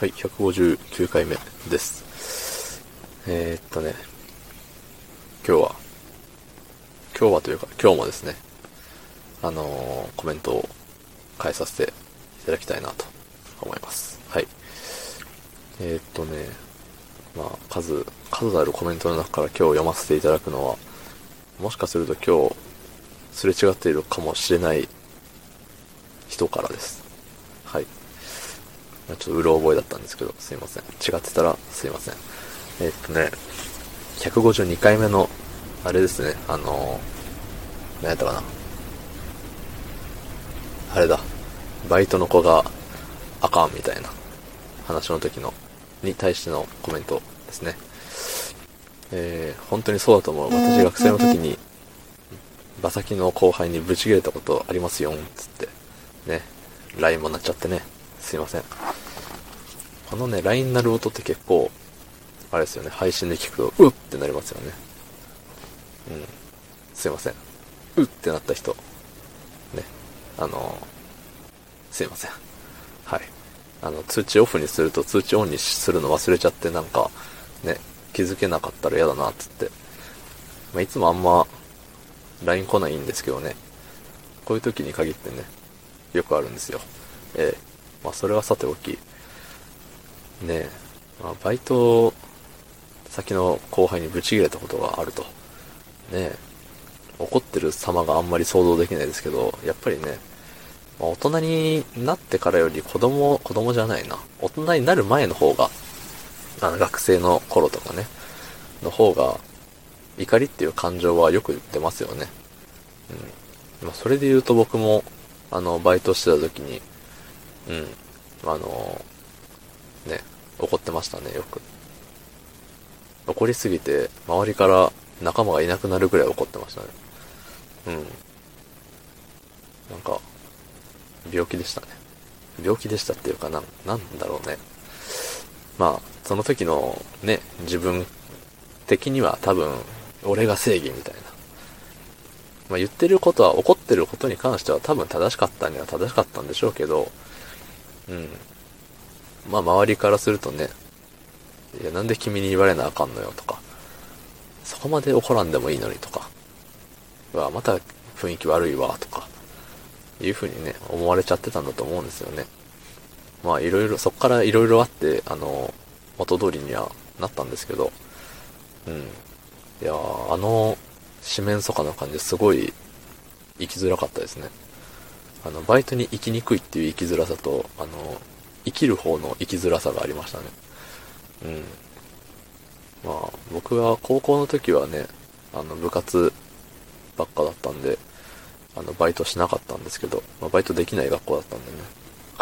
はい、159回目です。えー、っとね、今日は、今日はというか、今日もですね、あのー、コメントを返させていただきたいなと思います。はい。えー、っとね、まあ、数、数あるコメントの中から今日読ませていただくのは、もしかすると今日、すれ違っているかもしれない人からです。はい。ちょっとうろ覚えだったんですけど、すいません。違ってたらすいません。えー、っとね、152回目の、あれですね、あのー、何やったかな。あれだ。バイトの子があかんみたいな話の時の、に対してのコメントですね。えー、本当にそうだと思う。私学生の時に、馬先の後輩にブチ切れたことありますよ、つって。ね。LINE もなっちゃってね。すいません。このね、LINE 鳴る音って結構、あれですよね、配信で聞くと、うっってなりますよね。うん。すいません。うってなった人。ね。あのすいません。はい。あの、通知オフにすると通知オンにするの忘れちゃってなんか、ね、気づけなかったら嫌だな、つって。まあ、いつもあんま、LINE 来ないんですけどね。こういう時に限ってね、よくあるんですよ。ええまあそれはさておき、ねえ、まあ、バイト先の後輩にブチ切れたことがあると。ねえ、怒ってる様があんまり想像できないですけど、やっぱりね、まあ、大人になってからより子供、子供じゃないな。大人になる前の方が、あの学生の頃とかね、の方が、怒りっていう感情はよく出ますよね。うん。まあ、それで言うと僕も、あの、バイトしてた時に、うん。あの、怒ってましたね、よく。怒りすぎて、周りから仲間がいなくなるぐらい怒ってましたね。うん。なんか、病気でしたね。病気でしたっていうかな、なんだろうね。まあ、その時のね、自分的には多分、俺が正義みたいな。まあ言ってることは、怒ってることに関しては多分正しかったには正しかったんでしょうけど、うん。まあ、周りからするとね、いや、なんで君に言われなあかんのよとか、そこまで怒らんでもいいのにとか、うわ、また雰囲気悪いわとか、いう風にね、思われちゃってたんだと思うんですよね。まあ、いろいろ、そっからいろいろあって、あの、元通りにはなったんですけど、うん。いやあの、四面楚歌の感じすごい生きづらかったですね。あの、バイトに行きにくいっていう生きづらさと、あの、生きる方の生きづらさがありましたね。うん。まあ、僕は高校の時はね、あの、部活ばっかだったんで、あの、バイトしなかったんですけど、まあ、バイトできない学校だったんでね、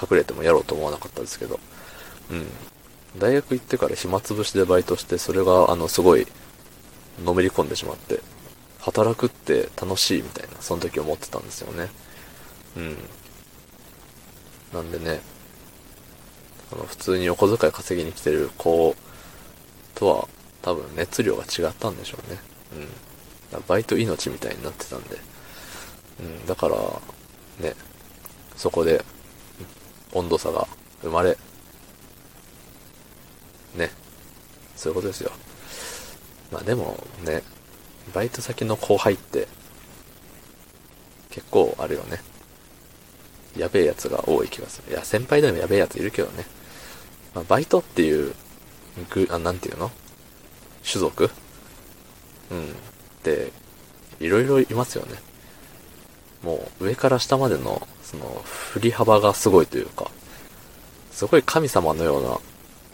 隠れてもやろうと思わなかったですけど、うん。大学行ってから暇つぶしでバイトして、それが、あの、すごい、のめり込んでしまって、働くって楽しいみたいな、その時思ってたんですよね。うん。なんでね、あの普通にお小遣い稼ぎに来てる子とは多分熱量が違ったんでしょうね。うん。バイト命みたいになってたんで。うん。だから、ね、そこで温度差が生まれ、ね、そういうことですよ。まあでもね、バイト先の後輩って結構あるよね。やべえやつが多い気がする。いや、先輩でもやべえやついるけどね。まあ、バイトっていう、ぐ、あ、なんていうの？種族？うん。で、いろいろいますよね。もう、上から下までの、その、振り幅がすごいというか、すごい神様のような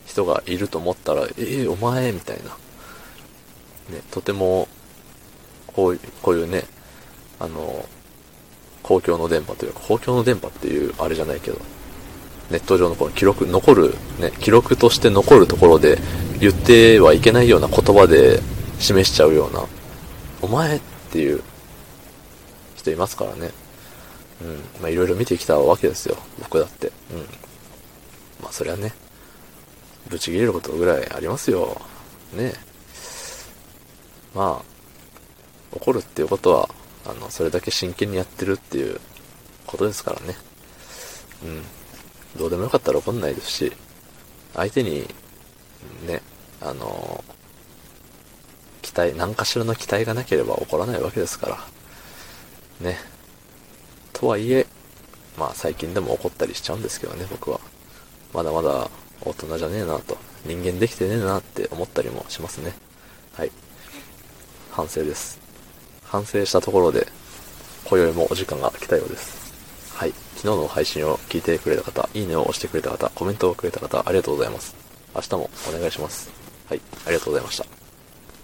人がいると思ったら、ええー、お前みたいな。ね、とても、こういう、こういうね、あの、公共の電波というか、公共の電波っていうあれじゃないけど、ネット上のこの記録、残る、ね、記録として残るところで言ってはいけないような言葉で示しちゃうような、お前っていう人いますからね。うん。まあいろいろ見てきたわけですよ。僕だって。うん。まあそりゃね、ブチ切れることぐらいありますよ。ねまあ、怒るっていうことは、あの、それだけ真剣にやってるっていうことですからね。うん。どうでもよかったら怒んないですし、相手に、ね、あの、期待、何かしらの期待がなければ起こらないわけですから。ね。とはいえ、まあ最近でも怒ったりしちゃうんですけどね、僕は。まだまだ大人じゃねえなと、人間できてねえなって思ったりもしますね。はい。反省です。反省したところで、今宵もお時間が来たようです。はい。昨日の配信を聞いてくれた方、いいねを押してくれた方、コメントをくれた方、ありがとうございます。明日もお願いします。はい。ありがとうございました。